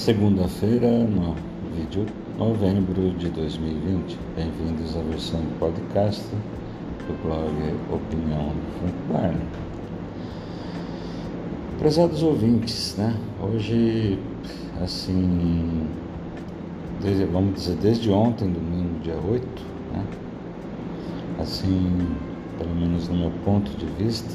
Segunda-feira, no vídeo novembro de 2020. Bem-vindos à versão podcast do blog Opinião do Frank Barney. Prezados ouvintes, né? Hoje, assim, desde, vamos dizer, desde ontem, domingo, dia 8, né? Assim, pelo menos no meu ponto de vista,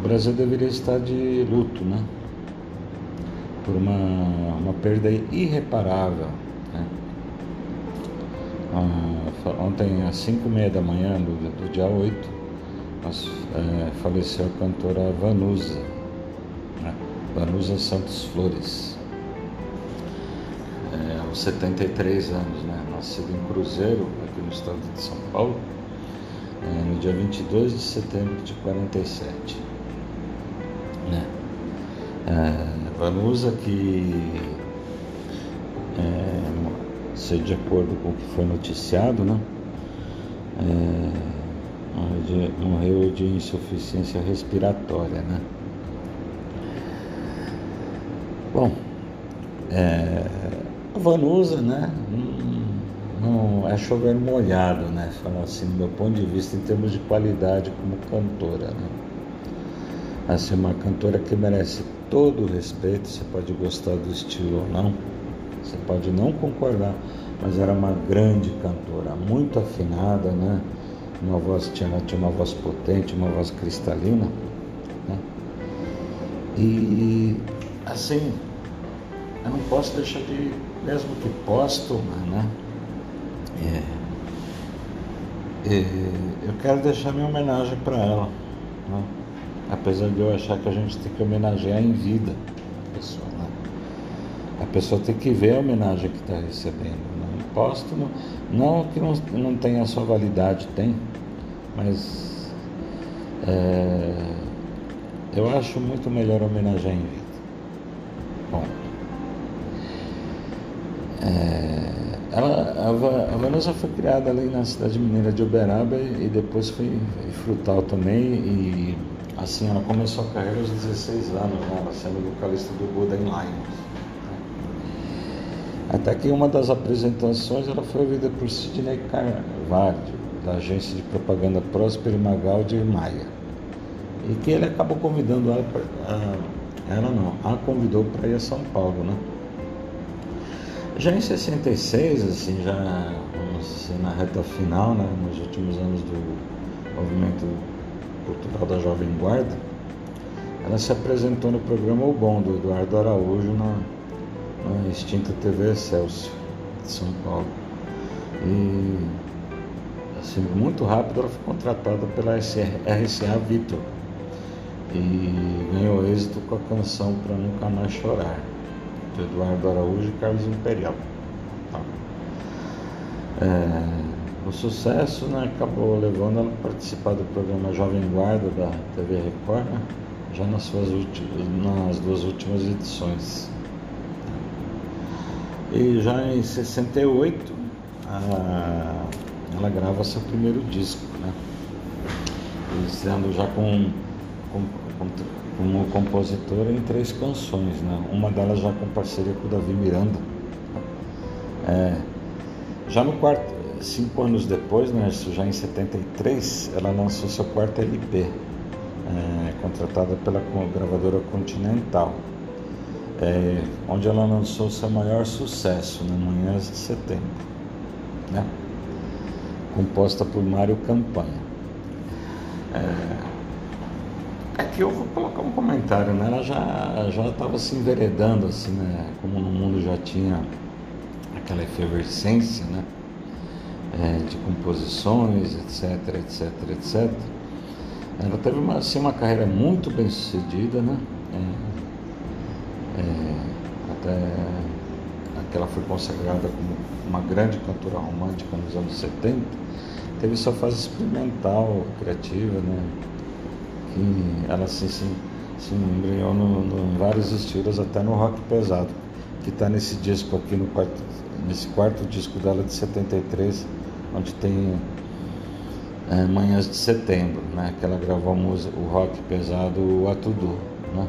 o Brasil deveria estar de luto, né? Por uma, uma perda irreparável. Né? Ah, ontem, às 5 e meia da manhã do, do dia 8, nós, é, faleceu a cantora Vanusa, né? Vanusa Santos Flores. É, aos 73 anos, né? Nascida em Cruzeiro, aqui no estado de São Paulo, é, no dia 22 de setembro de 47 né? É, Vanusa que é, de acordo com o que foi noticiado, né? É, morreu de insuficiência respiratória, né? Bom, é, a Vanusa, né? Não, é chover molhado, né? Falar assim, do meu ponto de vista, em termos de qualidade como cantora, né? Assim, uma cantora que merece todo respeito. Você pode gostar do estilo ou não, você pode não concordar, mas era uma grande cantora, muito afinada, né? Uma voz tinha, tinha uma voz potente, uma voz cristalina, né? E assim, eu não posso deixar de, mesmo que póstuma, né? É, é, eu quero deixar minha homenagem para ela. Né? Apesar de eu achar que a gente tem que homenagear em vida a pessoa, né? A pessoa tem que ver a homenagem que está recebendo. Né? Póstumo, não que não, não tenha sua validade, tem, mas é, eu acho muito melhor homenagear em vida. Bom, é, ela, a, a foi criada ali na cidade mineira de Uberaba e depois foi Frutal também e Assim, ela começou a carreira aos 16 anos, né? ela sendo vocalista do Golden Lions. Né? Até que uma das apresentações ela foi ouvida por Sidney Carvalho, da agência de propaganda Próspero Magaldi Maia. E que ele acabou convidando ela, pra, ela não, a convidou para ir a São Paulo, né? Já em 66, assim, já na reta final, né, nos últimos anos do movimento cultural da Jovem Guarda, ela se apresentou no programa O Bom, do Eduardo Araújo, na, na extinta TV Excelsior de São Paulo. E assim, muito rápido ela foi contratada pela RCA Vitor e ganhou êxito com a canção Pra Nunca Mais Chorar, de Eduardo Araújo e Carlos Imperial. Tá. É, o sucesso né, acabou levando ela a participar do programa Jovem Guarda da TV Record, né, já nas, suas nas duas últimas edições. E já em 68, a, ela grava seu primeiro disco, né? sendo já com, com, com, como compositora em três canções, né? Uma delas já com parceria com o Davi Miranda. É, já no quarto, cinco anos depois, né, isso já em 73, ela lançou seu quarto LP, é, contratada pela gravadora Continental, é, onde ela lançou seu maior sucesso, né, Manhãs de Setembro, né, composta por Mário Campanha. É, aqui eu vou colocar um comentário, né? Ela já já estava se enveredando assim, né? Como no mundo já tinha aquela efervescência, né? É, de composições, etc, etc, etc. Ela teve uma, assim, uma carreira muito bem sucedida, né? É, é, até que ela foi consagrada como uma grande cantora romântica nos anos 70, teve sua fase experimental, criativa, né? Que ela assim, se, se embrenhou em vários estilos, até no rock pesado, que está nesse disco aqui, no quarto, nesse quarto disco dela de 73, onde tem é, Manhãs de Setembro, né? Que ela gravou música, o rock pesado, o Atudu, né?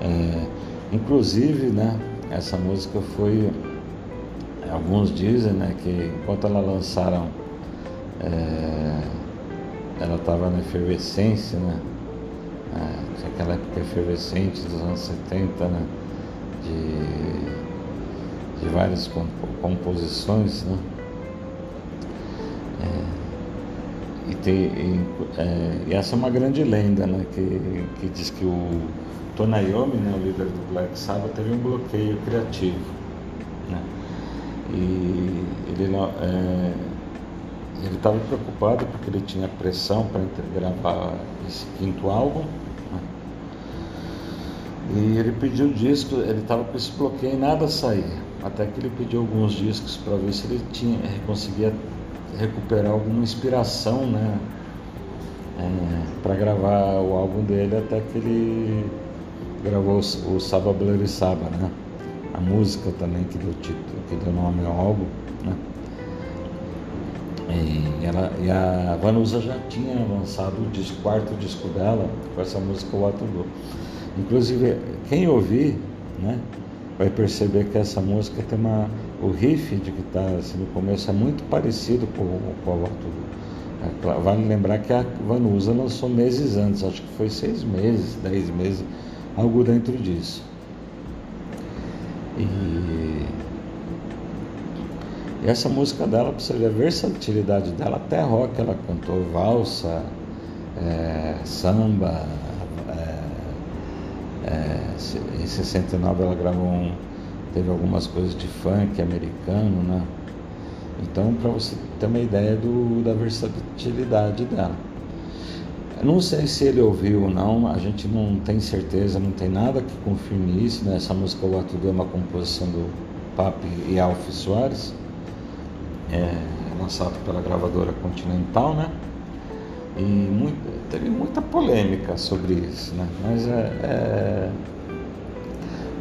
É, inclusive, né? Essa música foi, alguns dizem, né? Que enquanto ela lançaram, é, ela estava na efervescência, né? É, aquela época efervescente dos anos 70, né? De, de várias composições, né? E, tem, e, é, e, essa é uma grande lenda, né? Que, que diz que o Tony Iommi, né, o líder do Black Sabbath, teve um bloqueio criativo. Né? E ele é, ele estava preocupado porque ele tinha pressão para gravar esse quinto álbum. Né? E ele pediu disco, ele estava com esse bloqueio e nada saía. Até que ele pediu alguns discos para ver se ele tinha, conseguia recuperar alguma inspiração, né? É, para gravar o álbum dele até que ele gravou o, Saba Bloody Saba, né? A música também que deu título, que deu nome ao álbum, né? E, ela, e a Vanusa já tinha lançado o disco, quarto disco dela com essa música O Ato Do. Inclusive, quem ouvir, né? Vai perceber que essa música tem uma. O riff de guitarra assim, no começo é muito parecido com, com a Volta é, Vale lembrar que a Vanusa lançou meses antes, acho que foi seis meses, dez meses, algo dentro disso. E, e essa música dela, para você ver a versatilidade dela, até rock ela cantou, valsa, é, samba, é, em 69 ela gravou um, teve algumas coisas de funk americano, né? Então, para você ter uma ideia do, da versatilidade dela. Não sei se ele ouviu ou não, a gente não tem certeza, não tem nada que confirme isso. Né? Essa música O Ato é uma composição do Papi e Alf Soares, é, lançado pela gravadora Continental, né? E muito, teve muita polêmica sobre isso, né? Mas é, é...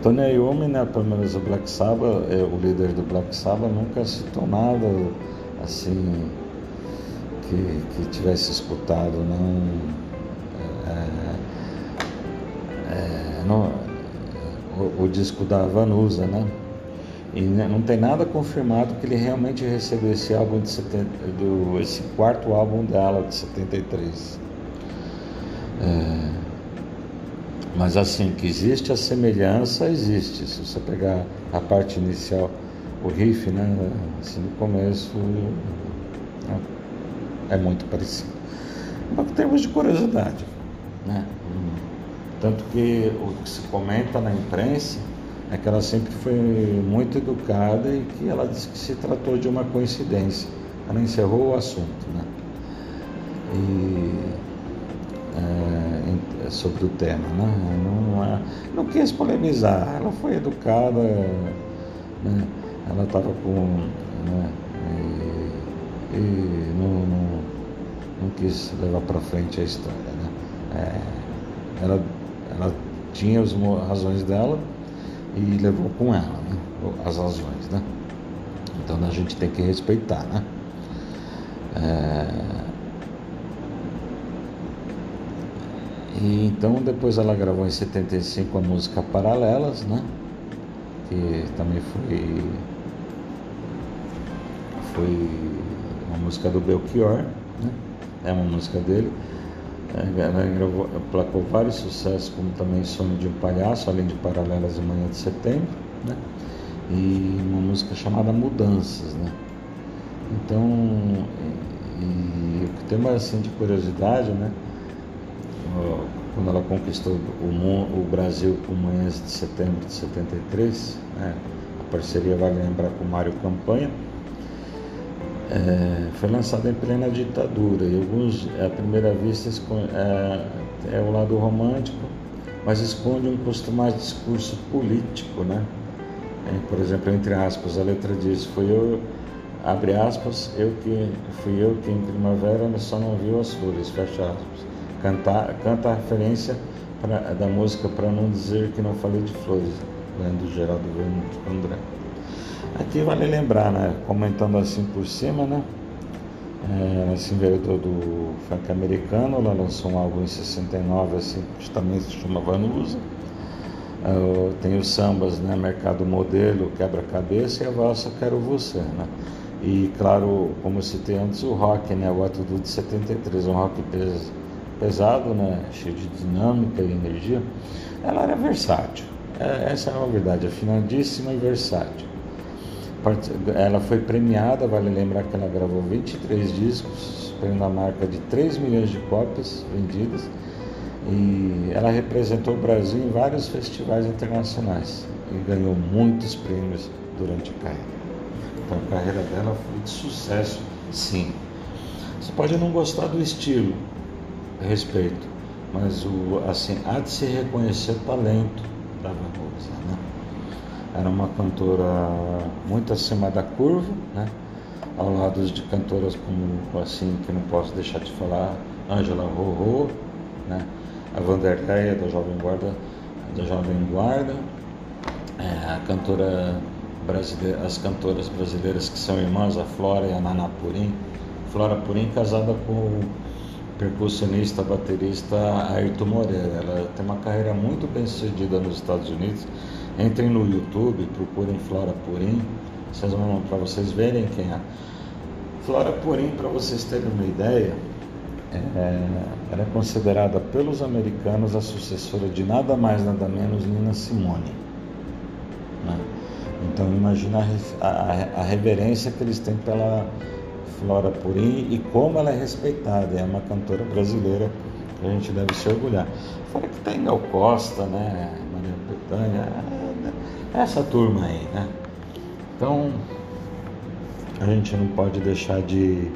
Tony Iommi, né, pelo menos o Black Sabbath, é, o líder do Black Sabbath, nunca citou nada assim que, que tivesse escutado, não, é, é, não o, o, disco da Vanusa, né? E não tem nada confirmado que ele realmente recebeu esse álbum de 70, do, esse quarto álbum dela de 73. É, mas assim, que existe a semelhança, existe. Se você pegar a parte inicial, o riff, né? Assim, no começo é, é muito parecido. Mas termos de curiosidade, né? Tanto que o que se comenta na imprensa é que ela sempre foi muito educada e que ela disse que se tratou de uma coincidência. Ela encerrou o assunto, né? E é, sobre o tema, né? Não, é, não quis polemizar, ela foi educada, né? Ela estava com, né? E, e não, não, não, quis levar para frente a história, né? É, ela, ela tinha as razões dela e levou com ela né? as razões, né? Então a gente tem que respeitar, né? É... E então depois ela gravou em 75 a música Paralelas, né? Que também foi foi uma música do Belchior, né? É uma música dele. Ela gravou, placou vários sucessos, como também Sonho de um Palhaço, além de Paralelas de Manhã de Setembro, né? e uma música chamada Mudanças. Né? Então, e, e o que tem mais assim, de curiosidade, né? Quando ela conquistou o, o Brasil com Manhãs de Setembro de 73, né? a parceria vale lembrar com Mário Campanha, é, foi lançado em plena ditadura e alguns, à primeira vista, é, é o lado romântico, mas esconde um costumado discurso político, né? É, por exemplo, entre aspas, a letra diz: Foi eu, abre aspas, eu que fui eu que em primavera só não viu as flores, fecha aspas. Canta, canta a referência pra, da música para não dizer que não falei de flores, lendo Geraldo André. Aqui vale lembrar, né, comentando assim por cima, né, É, se enveredou do funk americano, ela lançou um álbum em 69, assim, que também se chama Vanusa. Uh, tem os sambas, né? Mercado Modelo, Quebra-Cabeça e a Valsa Quero Você, né? E claro, como eu citei antes, o rock, né? O Atudu de 73, um rock pes pesado, né? Cheio de dinâmica e energia. Ela era versátil, é, essa é a verdade, afinadíssima e versátil. Ela foi premiada, vale lembrar que ela gravou 23 discos, superando a marca de 3 milhões de cópias vendidas e ela representou o Brasil em vários festivais internacionais e ganhou muitos prêmios durante a carreira. Então a carreira dela foi de sucesso, sim. Você pode não gostar do estilo, respeito, mas o, assim, há de se reconhecer o talento da Vanusa, né? Era uma cantora muito acima da curva, né? Ao lado de cantoras como, assim, que não posso deixar de falar, Angela Rorô, né? a Vanderleia da Jovem Guarda, da Jovem Guarda, é, a cantora brasileira, as cantoras brasileiras que são irmãs, a Flora e a Nana Purim. Flora Purim casada com percussionista, baterista Ayrton Moreira. Ela tem uma carreira muito bem sucedida nos Estados Unidos. Entrem no YouTube, procurem Flora Purim, para vocês verem quem é. Flora Purim, para vocês terem uma ideia, é, ela é considerada pelos americanos a sucessora de nada mais, nada menos Nina Simone. Né? Então imagina a, a, a, reverência que eles têm pela Flora Purim e como ela é respeitada. É uma cantora brasileira que a gente deve se orgulhar. Fora que tem Gal Costa, né? Maria Bethânia, é, essa turma aí, né? Então a gente não pode deixar de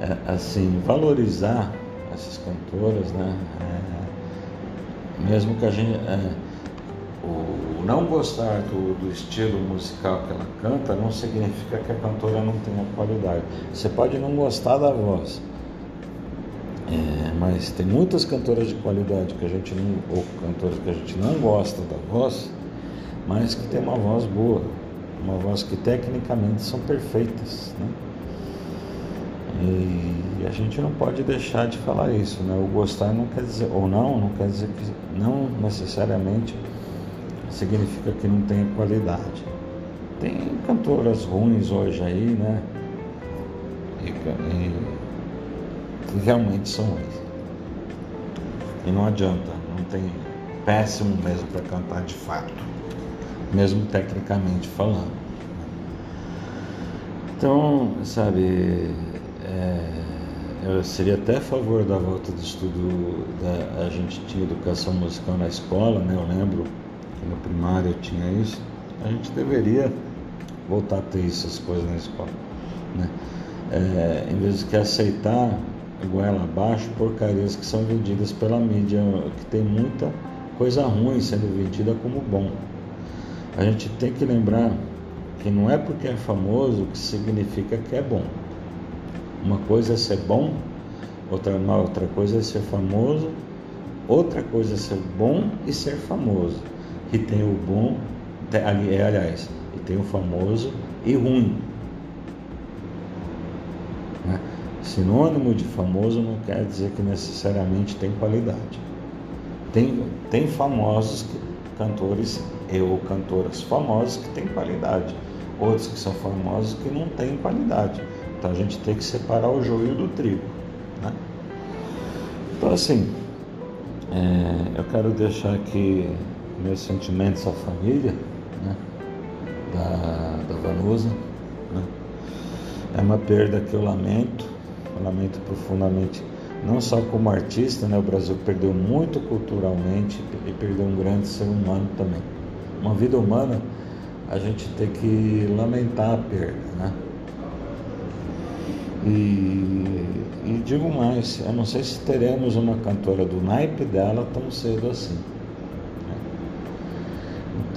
é, assim, valorizar essas cantoras, né? É, mesmo que a gente. O não gostar do, do, estilo musical que ela canta não significa que a cantora não tenha qualidade. Você pode não gostar da voz, é, mas tem muitas cantoras de qualidade que a gente não, ou cantoras que a gente não gosta da voz, mas que tem uma voz boa, uma voz que tecnicamente são perfeitas, né? E a gente não pode deixar de falar isso, né? O gostar não quer dizer, ou não, não quer dizer que não necessariamente significa que não tenha qualidade. Tem cantoras ruins hoje aí, né? E, e, que realmente são ruins. E não adianta, não tem péssimo mesmo para cantar de fato, mesmo tecnicamente falando. Então, sabe, é, eu seria até a favor da volta do estudo, da, a gente tinha educação musical na escola, né? Eu lembro primário eu tinha isso. A gente deveria voltar a ter essas coisas na escola, né? É, em vez de aceitar goela abaixo porcarias que são vendidas pela mídia, que tem muita coisa ruim sendo vendida como bom. A gente tem que lembrar que não é porque é famoso que significa que é bom. Uma coisa é ser bom, outra, outra coisa é ser famoso, outra coisa é ser bom e ser famoso. E tem o bom, é, aliás, e tem o famoso e ruim. Né? Sinônimo de famoso não quer dizer que necessariamente tem qualidade. Tem, tem famosos que, cantores ou cantoras famosas que têm qualidade, outros que são famosos que não têm qualidade. Então a gente tem que separar o joio do trigo. Né? Então assim, é, eu quero deixar aqui meus sentimentos à família né? da, da Vanusa. Né? É uma perda que eu lamento, eu lamento profundamente, não só como artista, né? o Brasil perdeu muito culturalmente e perdeu um grande ser humano também. Uma vida humana, a gente tem que lamentar a perda, né? E, e, digo mais, eu não sei se teremos uma cantora do naipe dela tão cedo assim.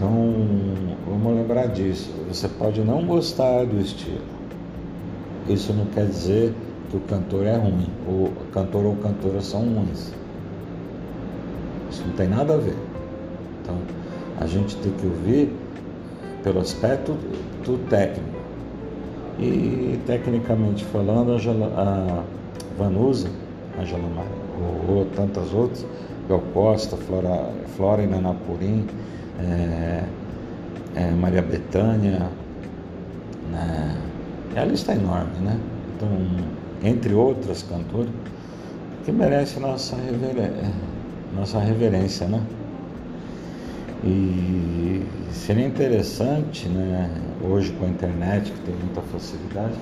Então, vamos lembrar disso. Você pode não gostar do estilo. Isso não quer dizer que o cantor é ruim, ou cantor ou cantora são ruins. Isso não tem nada a ver. Então, a gente tem que ouvir pelo aspecto do técnico E tecnicamente falando, a, a Vanusa, a Jalamar, ou, ou, tantas outras, Gal Costa, Flora, Flora Inanapurim, é, é, Maria Betânia, né? a lista é enorme, né? Então, entre outras cantoras, que merece nossa, reverência, nossa reverência, né? E seria interessante, né, hoje com a internet, que tem muita facilidade,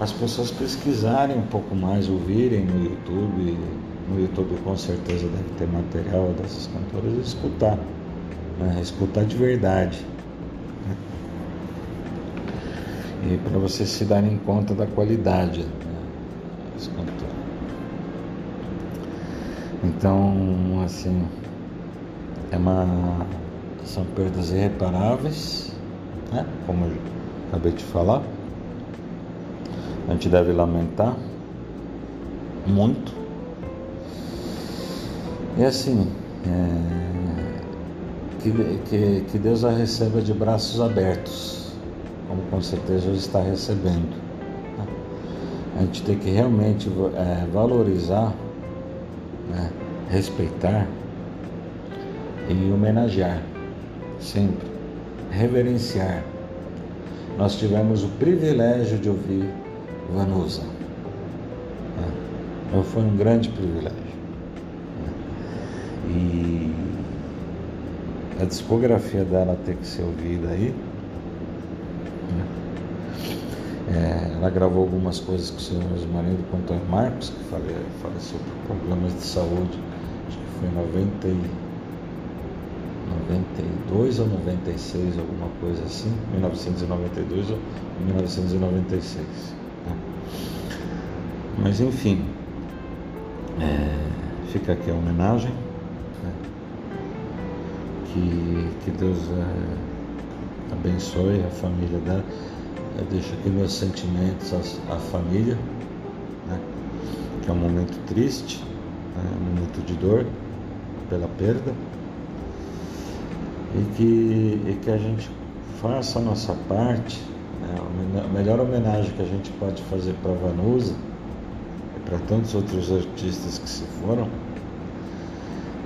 as pessoas pesquisarem um pouco mais, ouvirem no YouTube. No YouTube com certeza deve ter material dessas cantoras e escutar. Né, escutar de verdade. Né? E para vocês se darem conta da qualidade né. Então, assim, é uma, são perdas irreparáveis, né? como eu acabei de falar. A gente deve lamentar muito. E assim, é, que, que, que Deus a receba de braços abertos, como com certeza está recebendo. Né? A gente tem que realmente é, valorizar, né? respeitar e homenagear, sempre, reverenciar. Nós tivemos o privilégio de ouvir Vanusa. Né? Foi um grande privilégio. Né? E a discografia dela tem que ser ouvida aí. Né? É, ela gravou algumas coisas com o senhor marido com o Antônio Marcos, que faleceu por problemas de saúde, acho que foi em 90 e 92 ou 96, alguma coisa assim, 1992 ou 1996. Né? Mas enfim, é, fica aqui a homenagem. Que, que Deus é, abençoe a família dela. Eu deixo aqui meus sentimentos à, à família, né? que é um momento triste, né? um momento de dor pela perda e que, e que a gente faça a nossa parte. Né? A melhor homenagem que a gente pode fazer para Vanusa e para tantos outros artistas que se foram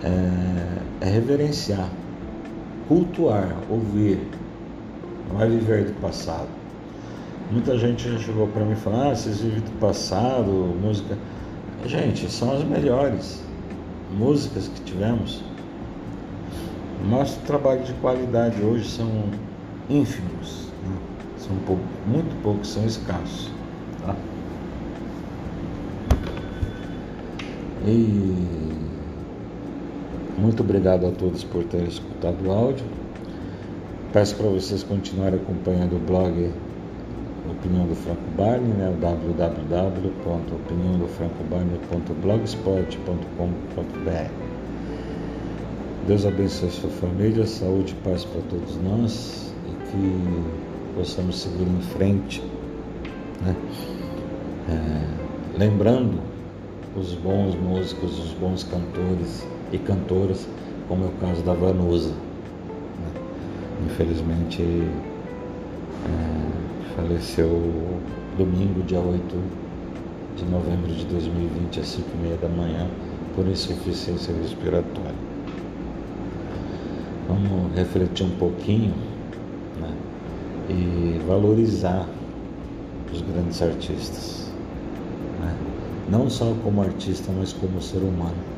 é, é reverenciar, cultuar, ouvir, não é viver do passado. Muita gente já chegou para mim e falou: Ah, vocês vivem do passado, música. Gente, são as melhores músicas que tivemos. Nosso trabalho de qualidade hoje são ínfimos, né? são pouco, muito poucos, são escassos. Tá? E muito obrigado a todos por terem escutado o áudio. Peço para vocês continuarem acompanhando o blog Opinião do Franco Barney, né? www.opiniãodofrancobarney.blogspot.com.br Deus abençoe sua família, saúde e paz para todos nós e que possamos seguir em frente, né? é, lembrando os bons músicos, os bons cantores e cantoras, como é o caso da Vanusa. Né? Infelizmente é, faleceu domingo, dia 8 de novembro de 2020, às 5 e meia da manhã, por insuficiência respiratória. Vamos refletir um pouquinho né? e valorizar os grandes artistas. Né? Não só como artista, mas como ser humano.